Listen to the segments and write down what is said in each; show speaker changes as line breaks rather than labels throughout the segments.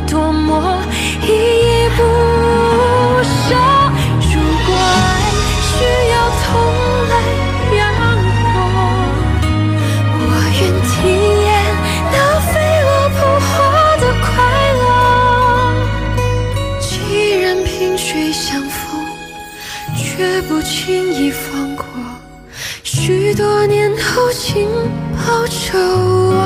多么依依不舍。如果爱需要痛来阳光，我愿体验那飞蛾扑火的快乐。既然萍水相逢，绝不轻易放过。许多年后，请抱着我。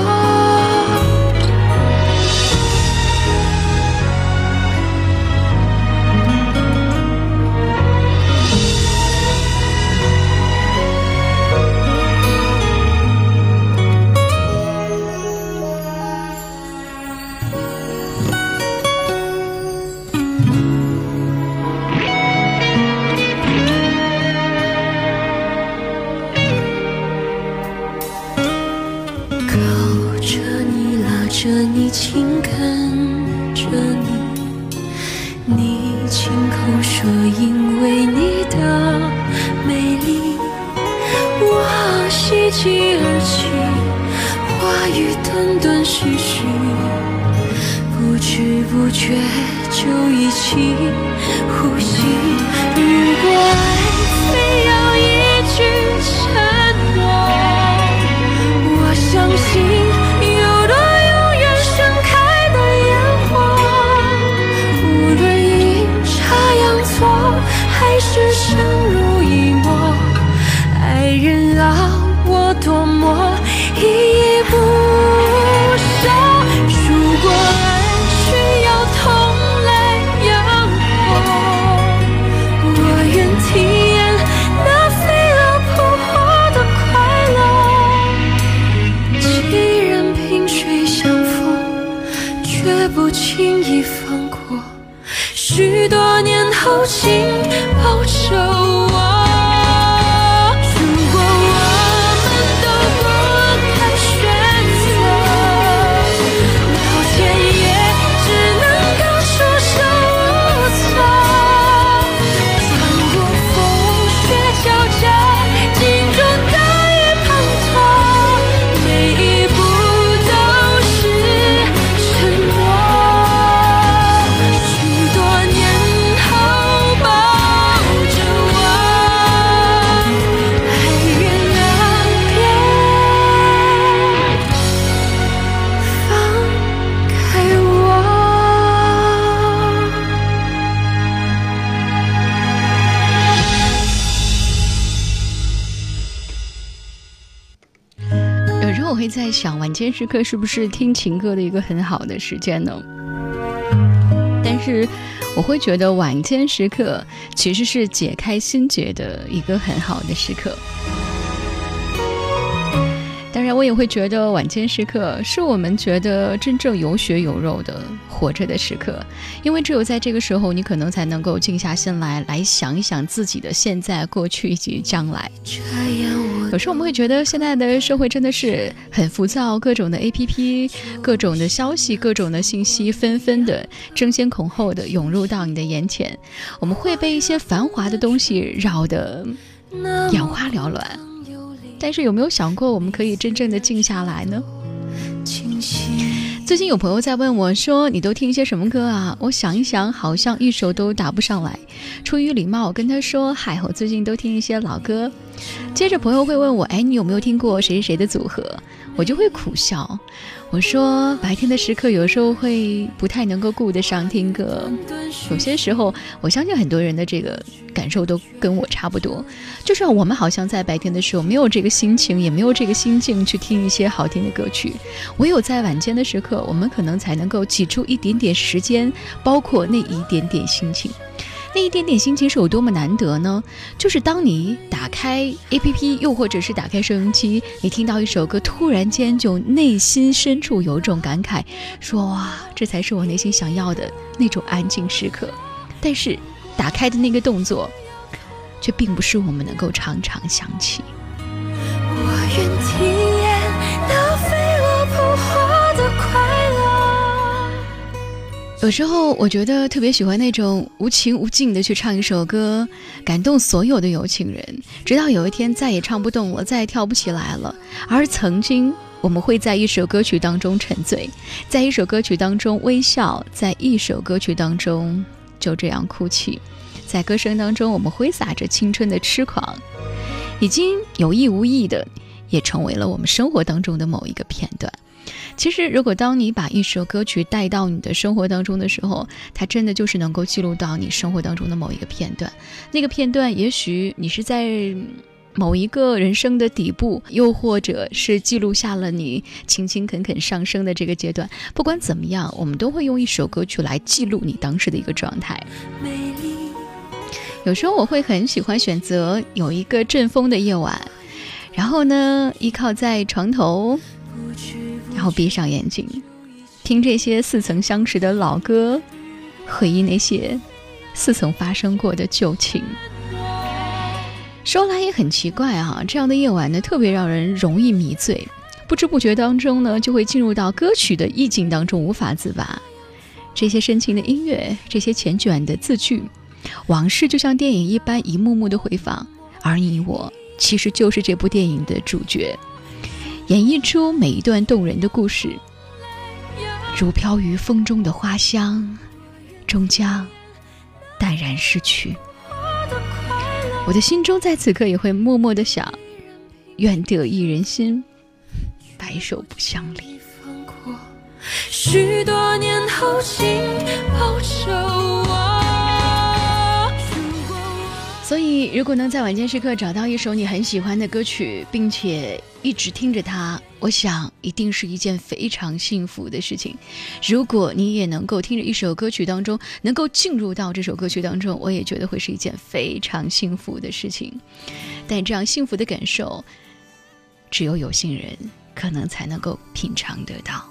想，晚间时刻是不是听情歌的一个很好的时间呢？但是我会觉得晚间时刻其实是解开心结的一个很好的时刻。我也会觉得晚间时刻是我们觉得真正有血有肉的活着的时刻，因为只有在这个时候，你可能才能够静下心来，来想一想自己的现在、过去以及将来。有时候我们会觉得现在的社会真的是很浮躁，各种的 APP、各种的消息、各种的信息纷纷的争先恐后的涌入到你的眼前，我们会被一些繁华的东西扰得眼花缭乱。但是有没有想过，我们可以真正的静下来呢？最近有朋友在问我说：“你都听一些什么歌啊？”我想一想，好像一首都答不上来。出于礼貌，我跟他说：“嗨，我最近都听一些老歌。”接着朋友会问我，哎，你有没有听过谁谁谁的组合？我就会苦笑，我说白天的时刻有时候会不太能够顾得上听歌，有些时候我相信很多人的这个感受都跟我差不多，就是我们好像在白天的时候没有这个心情，也没有这个心境去听一些好听的歌曲，唯有在晚间的时刻，我们可能才能够挤出一点点时间，包括那一点点心情。那一点点心情是有多么难得呢？就是当你打开 APP，又或者是打开收音机，你听到一首歌，突然间就内心深处有种感慨，说哇，这才是我内心想要的那种安静时刻。但是打开的那个动作，却并不是我们能够常常想起。我愿有时候我觉得特别喜欢那种无情无尽的去唱一首歌，感动所有的有情人，直到有一天再也唱不动了，再也跳不起来了。而曾经我们会在一首歌曲当中沉醉，在一首歌曲当中微笑，在一首歌曲当中就这样哭泣，在歌声当中我们挥洒着青春的痴狂，已经有意无意的也成为了我们生活当中的某一个片段。其实，如果当你把一首歌曲带到你的生活当中的时候，它真的就是能够记录到你生活当中的某一个片段。那个片段，也许你是在某一个人生的底部，又或者是记录下了你勤勤恳恳上升的这个阶段。不管怎么样，我们都会用一首歌曲来记录你当时的一个状态。有时候我会很喜欢选择有一个阵风的夜晚，然后呢，依靠在床头。然后闭上眼睛，听这些似曾相识的老歌，回忆那些似曾发生过的旧情。说来也很奇怪啊，这样的夜晚呢，特别让人容易迷醉，不知不觉当中呢，就会进入到歌曲的意境当中，无法自拔。这些深情的音乐，这些缱绻的字句，往事就像电影一般一幕幕的回放，而你我其实就是这部电影的主角。演绎出每一段动人的故事，如飘于风中的花香，终将淡然逝去。我的心中在此刻也会默默的想：愿得一人心，白首不相离。许多年后，请保守我。所以，如果能在晚间时刻找到一首你很喜欢的歌曲，并且一直听着它，我想一定是一件非常幸福的事情。如果你也能够听着一首歌曲当中，能够进入到这首歌曲当中，我也觉得会是一件非常幸福的事情。但这样幸福的感受，只有有心人可能才能够品尝得到。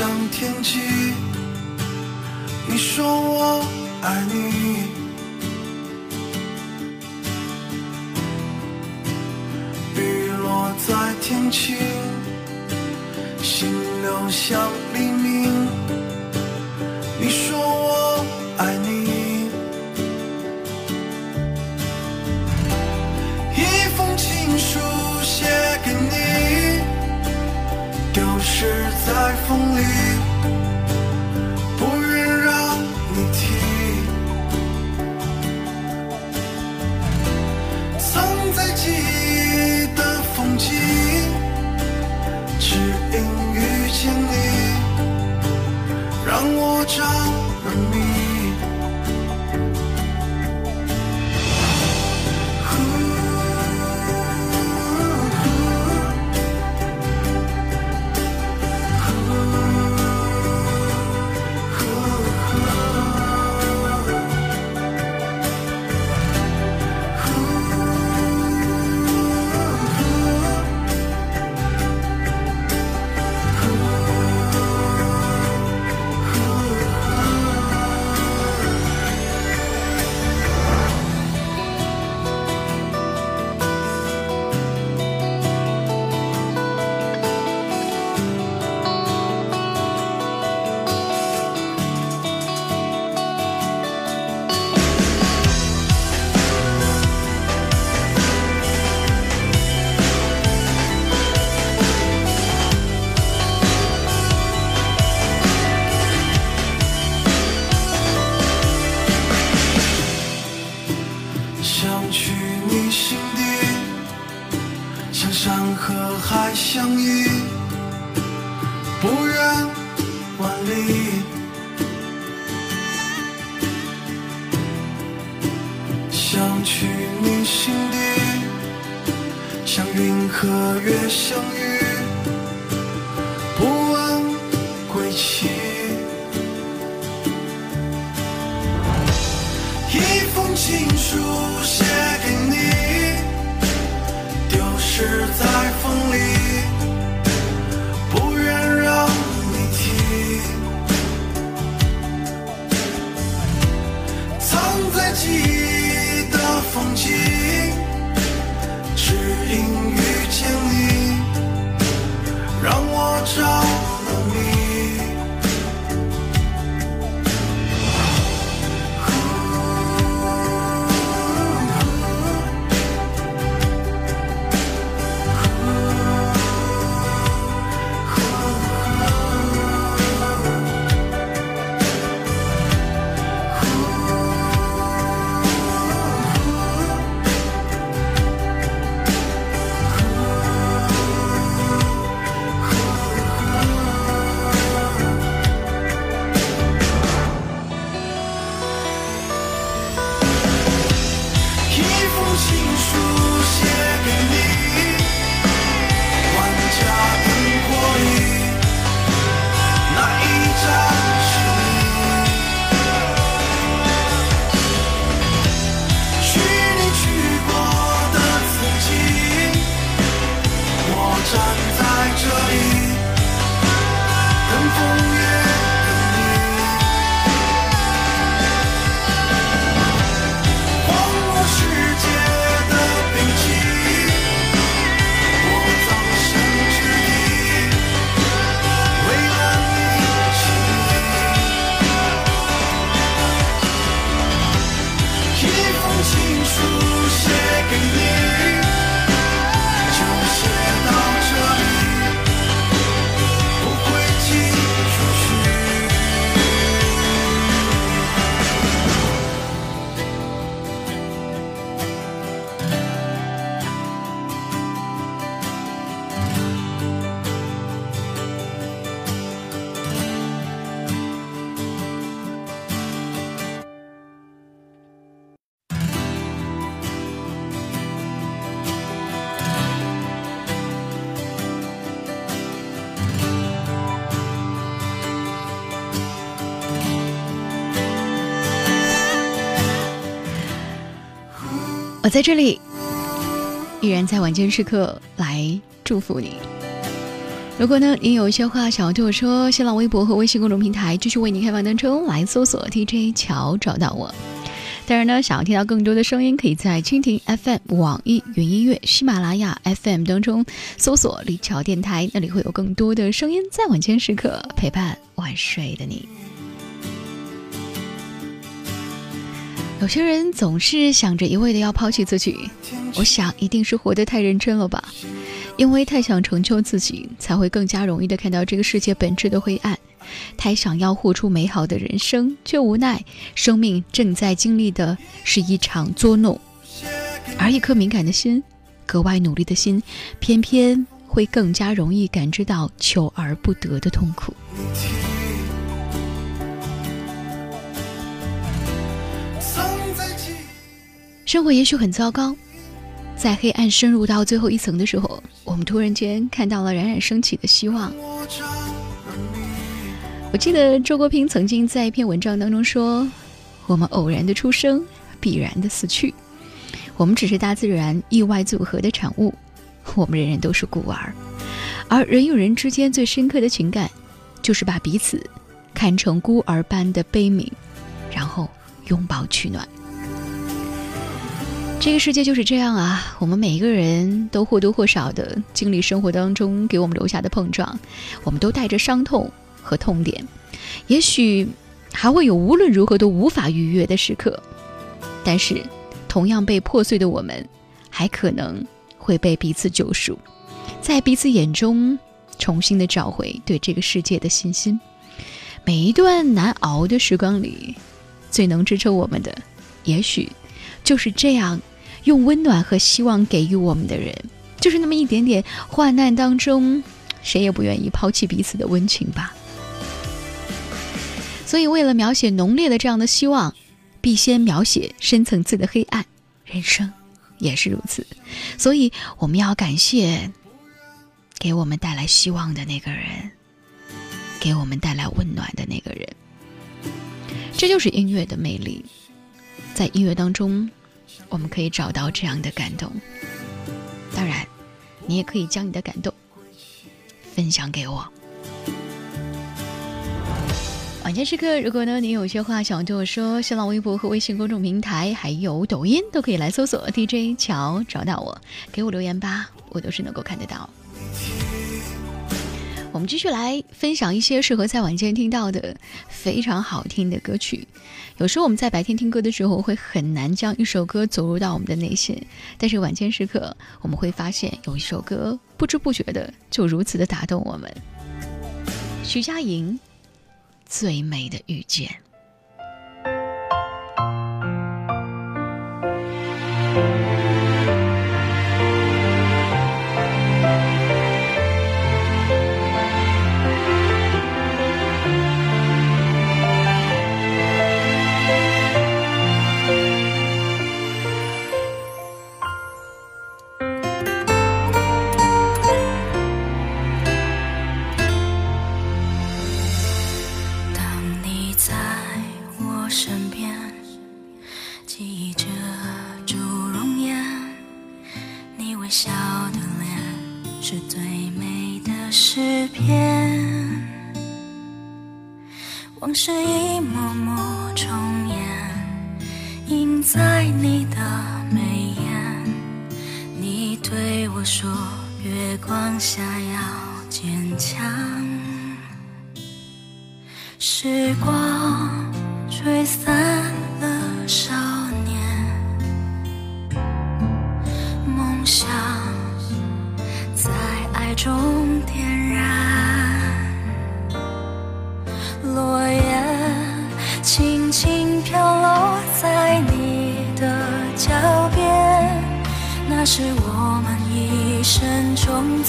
像天际。你说我爱你，雨落在天晴，心流向情书写给在这里，
依然在晚间时刻来祝福你。如果呢，你有一些话想要对我说，新浪微博和微信公众平台继续为你开放当中，来搜索 DJ 乔找到我。当然呢，想要听到更多的声音，可以在蜻蜓 FM、网易云音乐、喜马拉雅 FM 当中搜索“李乔电台”，那里会有更多的声音在晚间时刻陪伴晚睡的你。有些人总是想着一味的要抛弃自己，我想一定是活得太认真了吧，因为太想成就自己，才会更加容易的看到这个世界本质的灰暗，太想要活出美好的人生，却无奈生命正在经历的是一场捉弄，而一颗敏感的心，格外努力的心，偏偏会更加容易感知到求而不得的痛苦。生活也许很糟糕，在黑暗深入到最后一层的时候，我们突然间看到了冉冉升起的希望。
我。
记得周国平曾经在一篇文章当中说：“我们偶然的出生，必然的死去，我们只是大自然意外组合的产物，我们人人都是孤儿，而人与人之间最深刻的情感，就是把彼此看成孤儿般的悲悯，然后拥抱取暖。”这个世界就是这样啊，我们每一个人都或多或少的经历生活当中给我们留下的碰撞，我们都带着伤痛和痛点，也许还会有无论如何都无法逾越的时刻，但是同样被破碎的我们，还可能会被彼此救赎，在彼此眼中重新的找回对这个世界的信心。每一段难熬的时光里，最能支撑我们的，也许。就是这样，用温暖和希望给予我们的人，就是那么一点点患难当中，谁也不愿意抛弃彼此的温情吧。所以，为了描写浓烈的这样的希望，必先描写深层次的黑暗。人生也是如此，所以我们要感谢给我们带来希望的那个人，给我们带来温暖的那个人。这就是音乐的魅力，在音乐当中，我们可以找到这样的感动。当然，你也可以将你的感动分享给我。晚间时刻，如果呢你有些话想对我说，新浪微博和微信公众平台还有抖音都可以来搜索 DJ 乔找到我，给我留言吧，我都是能够看得到。我们继续来分享一些适合在晚间听到的非常好听的歌曲。有时候我们在白天听歌的时候会很难将一首歌走入到我们的内心，但是晚间时刻我们会发现有一首歌不知不觉的就如此的打动我们。徐佳莹。最美的遇见。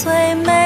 最美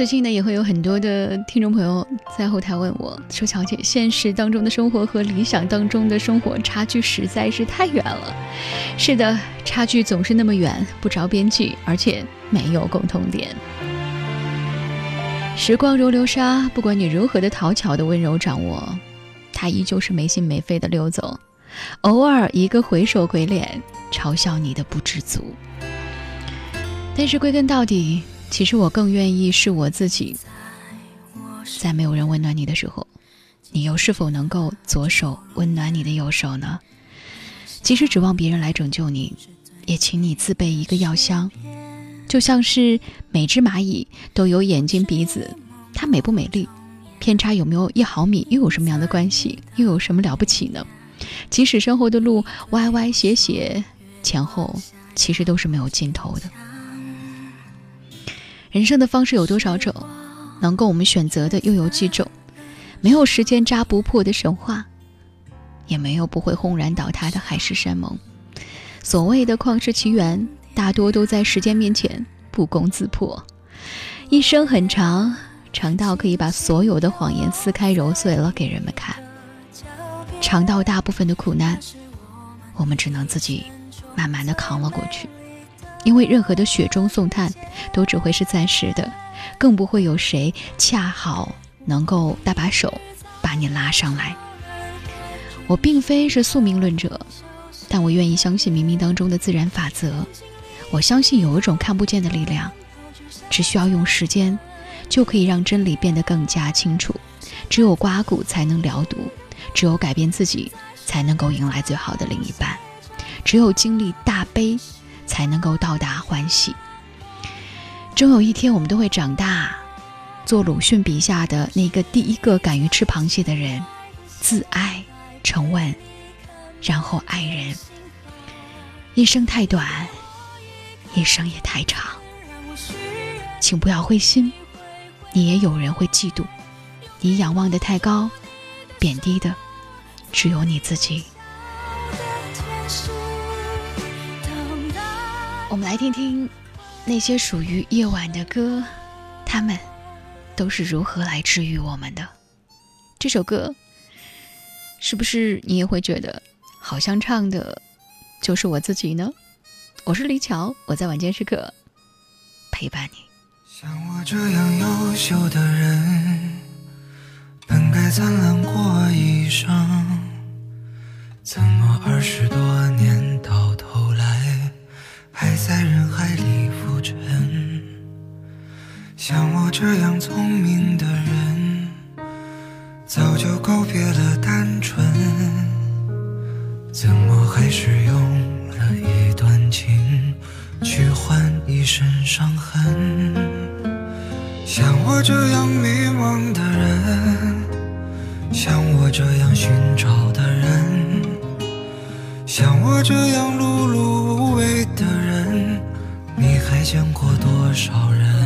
最近呢，也会有很多的听众朋友在后台问我说：“乔姐，现实当中的生活和理想当中的生活差距实在是太远了。”是的，差距总是那么远，不着边际，而且没有共同点。时光如流沙，不管你如何的讨巧的温柔掌握，它依旧是没心没肺的溜走。偶尔一个回首鬼脸，嘲笑你的不知足。但是归根到底。其实我更愿意是我自己，在没有人温暖你的时候，你又是否能够左手温暖你的右手呢？即使指望别人来拯救你，也请你自备一个药箱。就像是每只蚂蚁都有眼睛鼻子，它美不美丽，偏差有没有一毫米，又有什么样的关系？又有什么了不起呢？即使身后的路歪歪斜斜，前后其实都是没有尽头的。人生的方式有多少种，能够我们选择的又有几种？没有时间扎不破的神话，也没有不会轰然倒塌的海誓山盟。所谓的旷世奇缘，大多都在时间面前不攻自破。一生很长，长到可以把所有的谎言撕开揉碎了给人们看；长到大部分的苦难，我们只能自己慢慢的扛了过去。因为任何的雪中送炭，都只会是暂时的，更不会有谁恰好能够搭把手把你拉上来。我并非是宿命论者，但我愿意相信冥冥当中的自然法则。我相信有一种看不见的力量，只需要用时间，就可以让真理变得更加清楚。只有刮骨才能疗毒，只有改变自己，才能够迎来最好的另一半。只有经历大悲。才能够到达欢喜。终有一天，我们都会长大，做鲁迅笔下的那个第一个敢于吃螃蟹的人，自爱、沉稳，然后爱人。一生太短，一生也太长，请不要灰心，你也有人会嫉妒。你仰望的太高，贬低的只有你自己。我们来听听那些属于夜晚的歌，他们都是如何来治愈我们的。这首歌是不是你也会觉得好像唱的就是我自己呢？我是李巧，我在晚间时刻陪伴你。
像我这样优秀的人，本该灿烂过一生，怎么二十多年到头？还在人海里浮沉，像我这样聪明的人，早就告别了单纯，怎么还是用了一段情去换一身伤痕？像我这样迷茫的人，像我这样寻找的人，像我这样碌碌。你还见过多少人？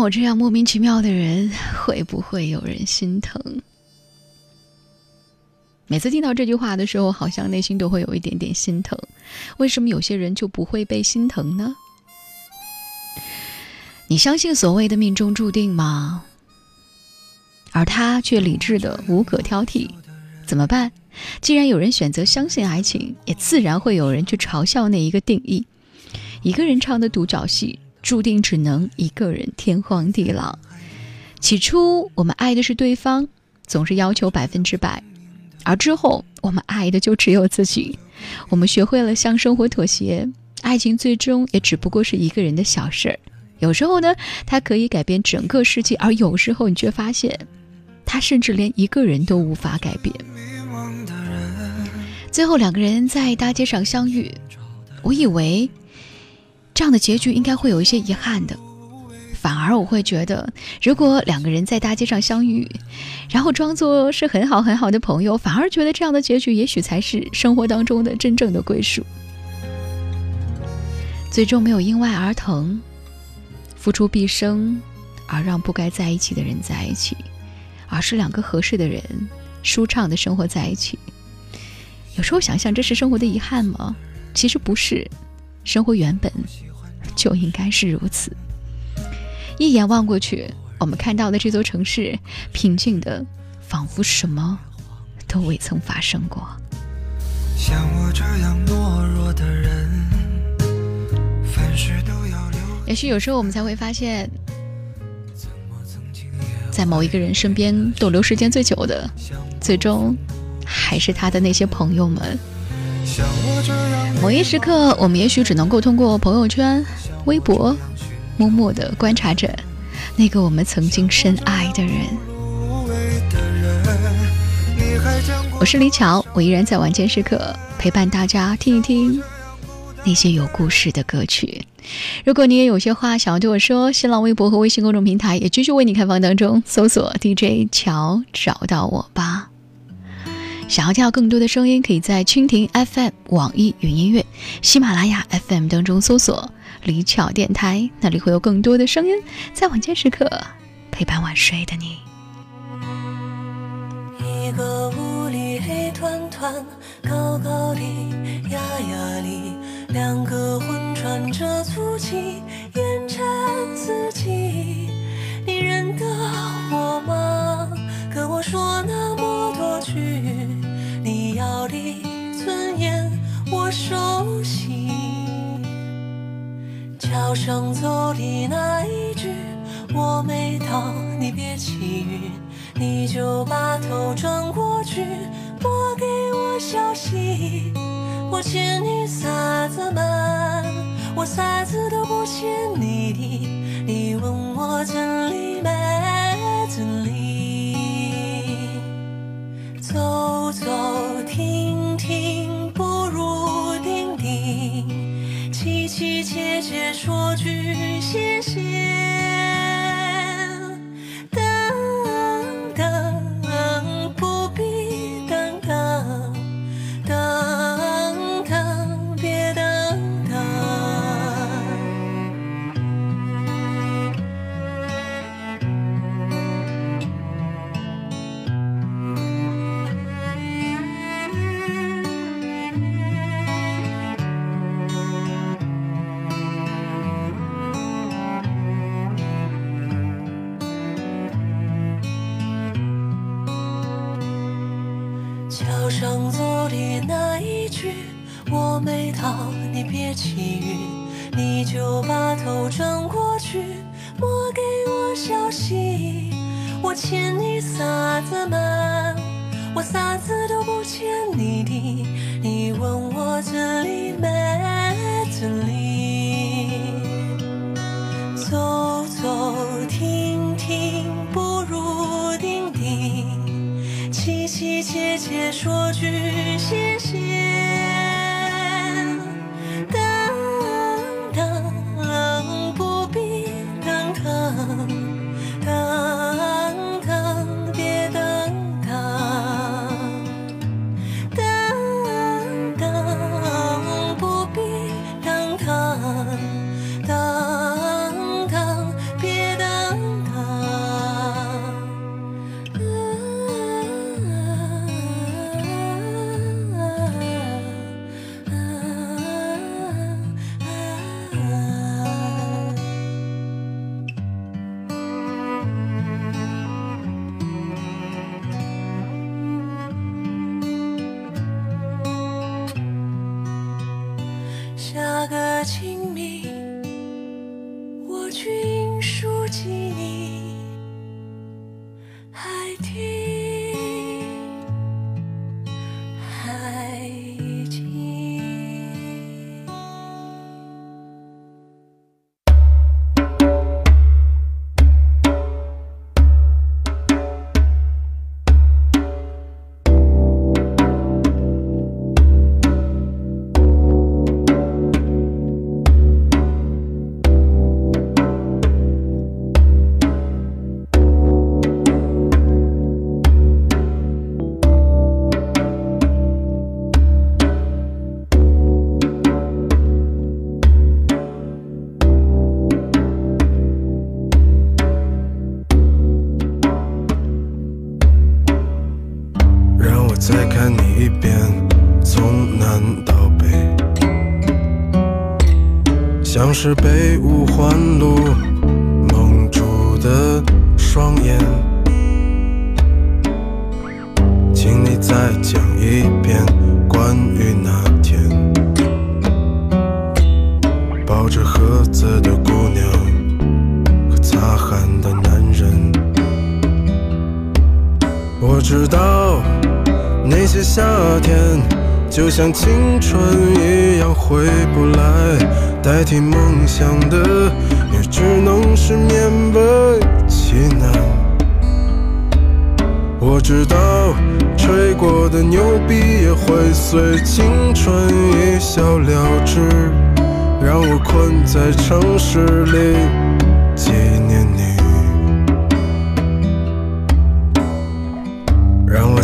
我这样莫名其妙的人，会不会有人心疼？
每次听到这句话的时候，好像内心都会有一点点心疼。为什么有些人就不会被心疼呢？你相信所谓的命中注定吗？而他却理智的无可挑剔，怎么办？既然有人选择相信爱情，也自然会有人去嘲笑那一个定义。一个人唱的独角戏，注定只能一个人天荒地老。起初我们爱的是对方，总是要求百分之百，而之后我们爱的就只有自己。我们学会了向生活妥协，爱情最终也只不过是一个人的小事儿。有时候呢，它可以改变整个世界；而有时候，你却发现，它甚至连一个人都无法改变。最后，两个人在大街上相遇，我以为这样的结局应该会有一些遗憾的，反而我会觉得，如果两个人在大街上相遇，然后装作是很好很好的朋友，反而觉得这样的结局也许才是生活当中的真正的归属。最终没有因外而疼，付出毕生而让不该在一起的人在一起，而是两个合适的人舒畅的生活在一起。有时候想想，这是生活的遗憾吗？其实不是，生活原本就应该是如此。一眼望过去，我们看到的这座城市平静的，仿佛什么都未曾发生过。
像我这样懦弱的人，
也许有时候我们才会发现，在某一个人身边逗留时间最久的，最终还是他的那些朋友们。
像我这样
某一时刻，我们也许只能够通过朋友圈、微博，默默地观察着那个我们曾经深爱的人。我是李巧，我依然在晚间时刻陪伴大家听一听那些有故事的歌曲。如果你也有些话想要对我说，新浪微博和微信公众平台也继续为你开放当中，搜索 DJ 乔找到我吧。想要听到更多的声音，可以在蜻蜓 FM、网易云音乐、喜马拉雅 FM 当中搜索“李巧电台”，那里会有更多的声音，在晚间时刻陪伴晚睡的你。
一个屋里黑团团，高高的，压压里，两个魂穿着足迹，沿着自己。你认得我吗？跟我说那么多句，你要的尊严我熟悉。桥上走的那一句，我没到，你别起晕，你就把头转过去，拨给我消息。我欠你啥子嘛？我啥子都不欠你的，你问我真理没走走停停，不如定定。凄凄切切说句谢谢。且说句谢
是被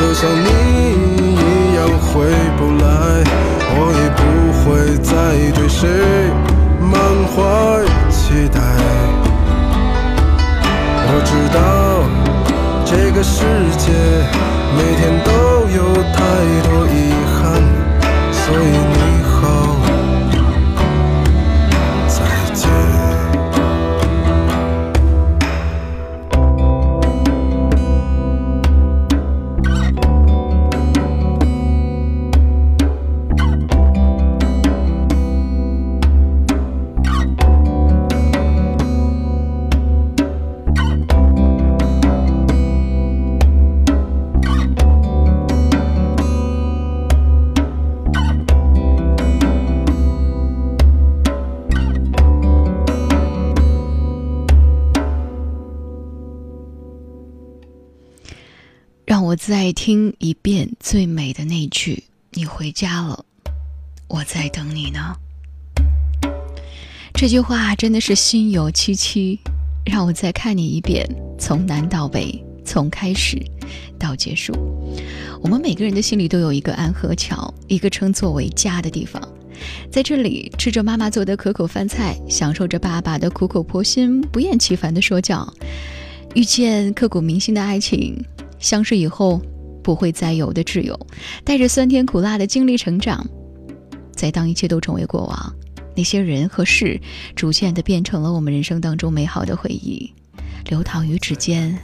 就像你一样回不来，我也不会再对谁满怀期待。我知道这个世界每天都有太多遗再
听一遍最美的那句：“你回家了，我在等你呢。”这句话真的是心有戚戚。让我再看你一遍，从南到北，从开始到结束。我们每个人的心里都有一个安河桥，一个称作为家的地方。在这里，吃着妈妈做的可口饭菜，享受着爸爸的苦口婆心、不厌其烦的说教，遇见刻骨铭心的爱情，相识以后不会再有的挚友，带着酸甜苦辣的经历成长。在当一切都成为过往，那些人和事逐渐的变成了我们人生当中美好的回忆，流淌于指尖，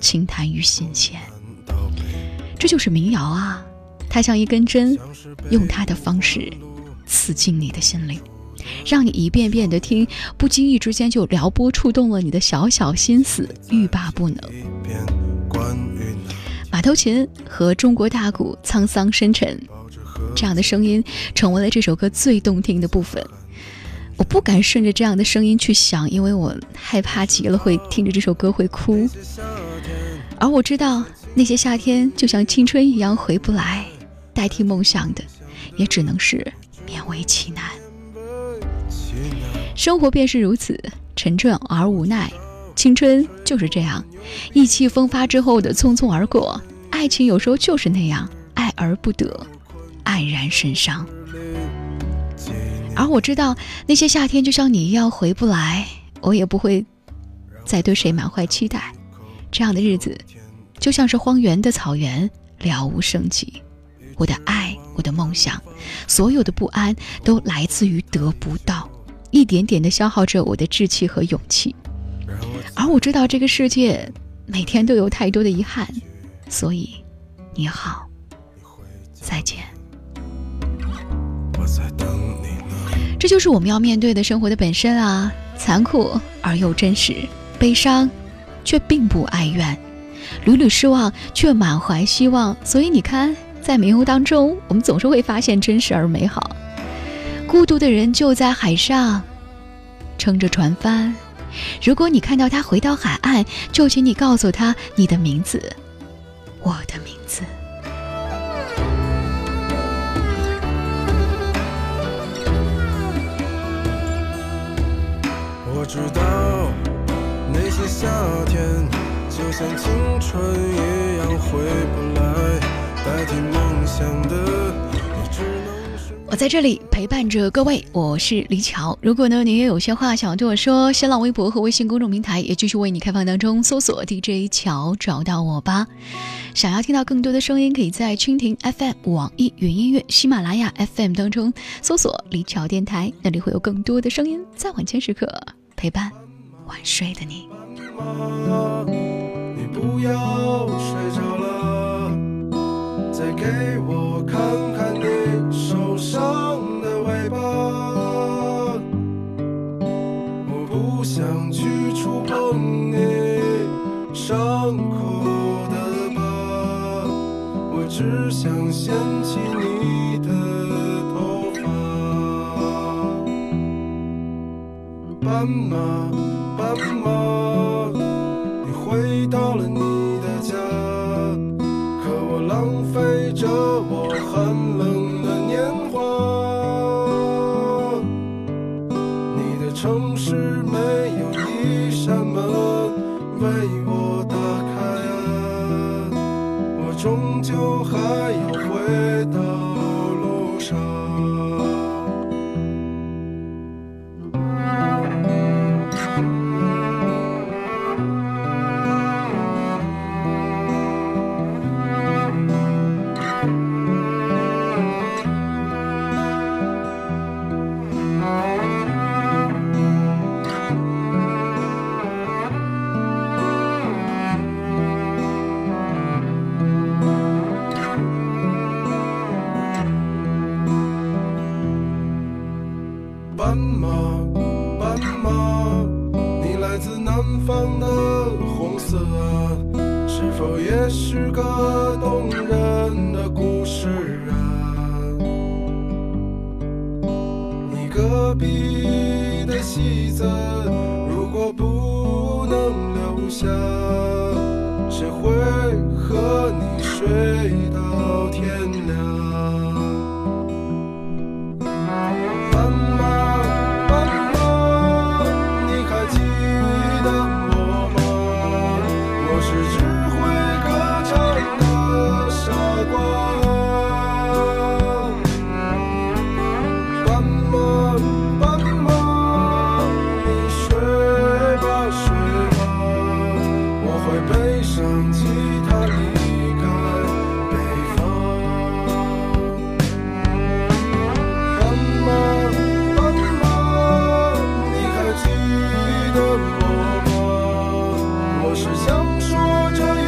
轻弹于心弦。这就是民谣啊，它像一根针，用它的方式。刺进你的心灵，让你一遍遍的听，不经意之间就撩拨触动了你的小小心思，欲罢不能。马头琴和中国大鼓沧桑深沉，这样的声音成为了这首歌最动听的部分。我不敢顺着这样的声音去想，因为我害怕极了会听着这首歌会哭。而我知道，那些夏天就像青春一样回不来，代替梦想的，也只能是。勉为其难，生活便是如此沉重而无奈。青春就是这样，意气风发之后的匆匆而过。爱情有时候就是那样，爱而不得，黯然神伤。而我知道，那些夏天就像你一样回不来，我也不会再对谁满怀期待。这样的日子，就像是荒原的草原，了无生机。我的爱。我的梦想，所有的不安都来自于得不到，一点点的消耗着我的志气和勇气。而我知道这个世界每天都有太多的遗憾，所以你好，再见。这就是我们要面对的生活的本身啊，残酷而又真实，悲伤却并不哀怨，屡屡失望却满怀希望。所以你看。在迷雾当中，我们总是会发现真实而美好。孤独的人就在海上，撑着船帆。如果你看到他回到海岸，就请你告诉他你的名字，我的名字。
我知道那些夏天，就像青春一样回不来。
代替梦想的我在这里陪伴着各位，我是李巧。如果呢，你也有些话想要对我说，新浪微博和微信公众平台也继续为你开放当中，搜索 DJ 巧找到我吧。想要听到更多的声音，可以在蜻蜓 FM、网易云音乐、喜马拉雅 FM 当中搜索李巧电台，那里会有更多的声音在晚间时刻陪伴晚睡的你。
你不要睡着了。再给我看想去触碰你伤口的疤，我只想掀起你的头发，斑马，斑马，你回到了你的家，可我浪费。着我寒冷谁我是想说这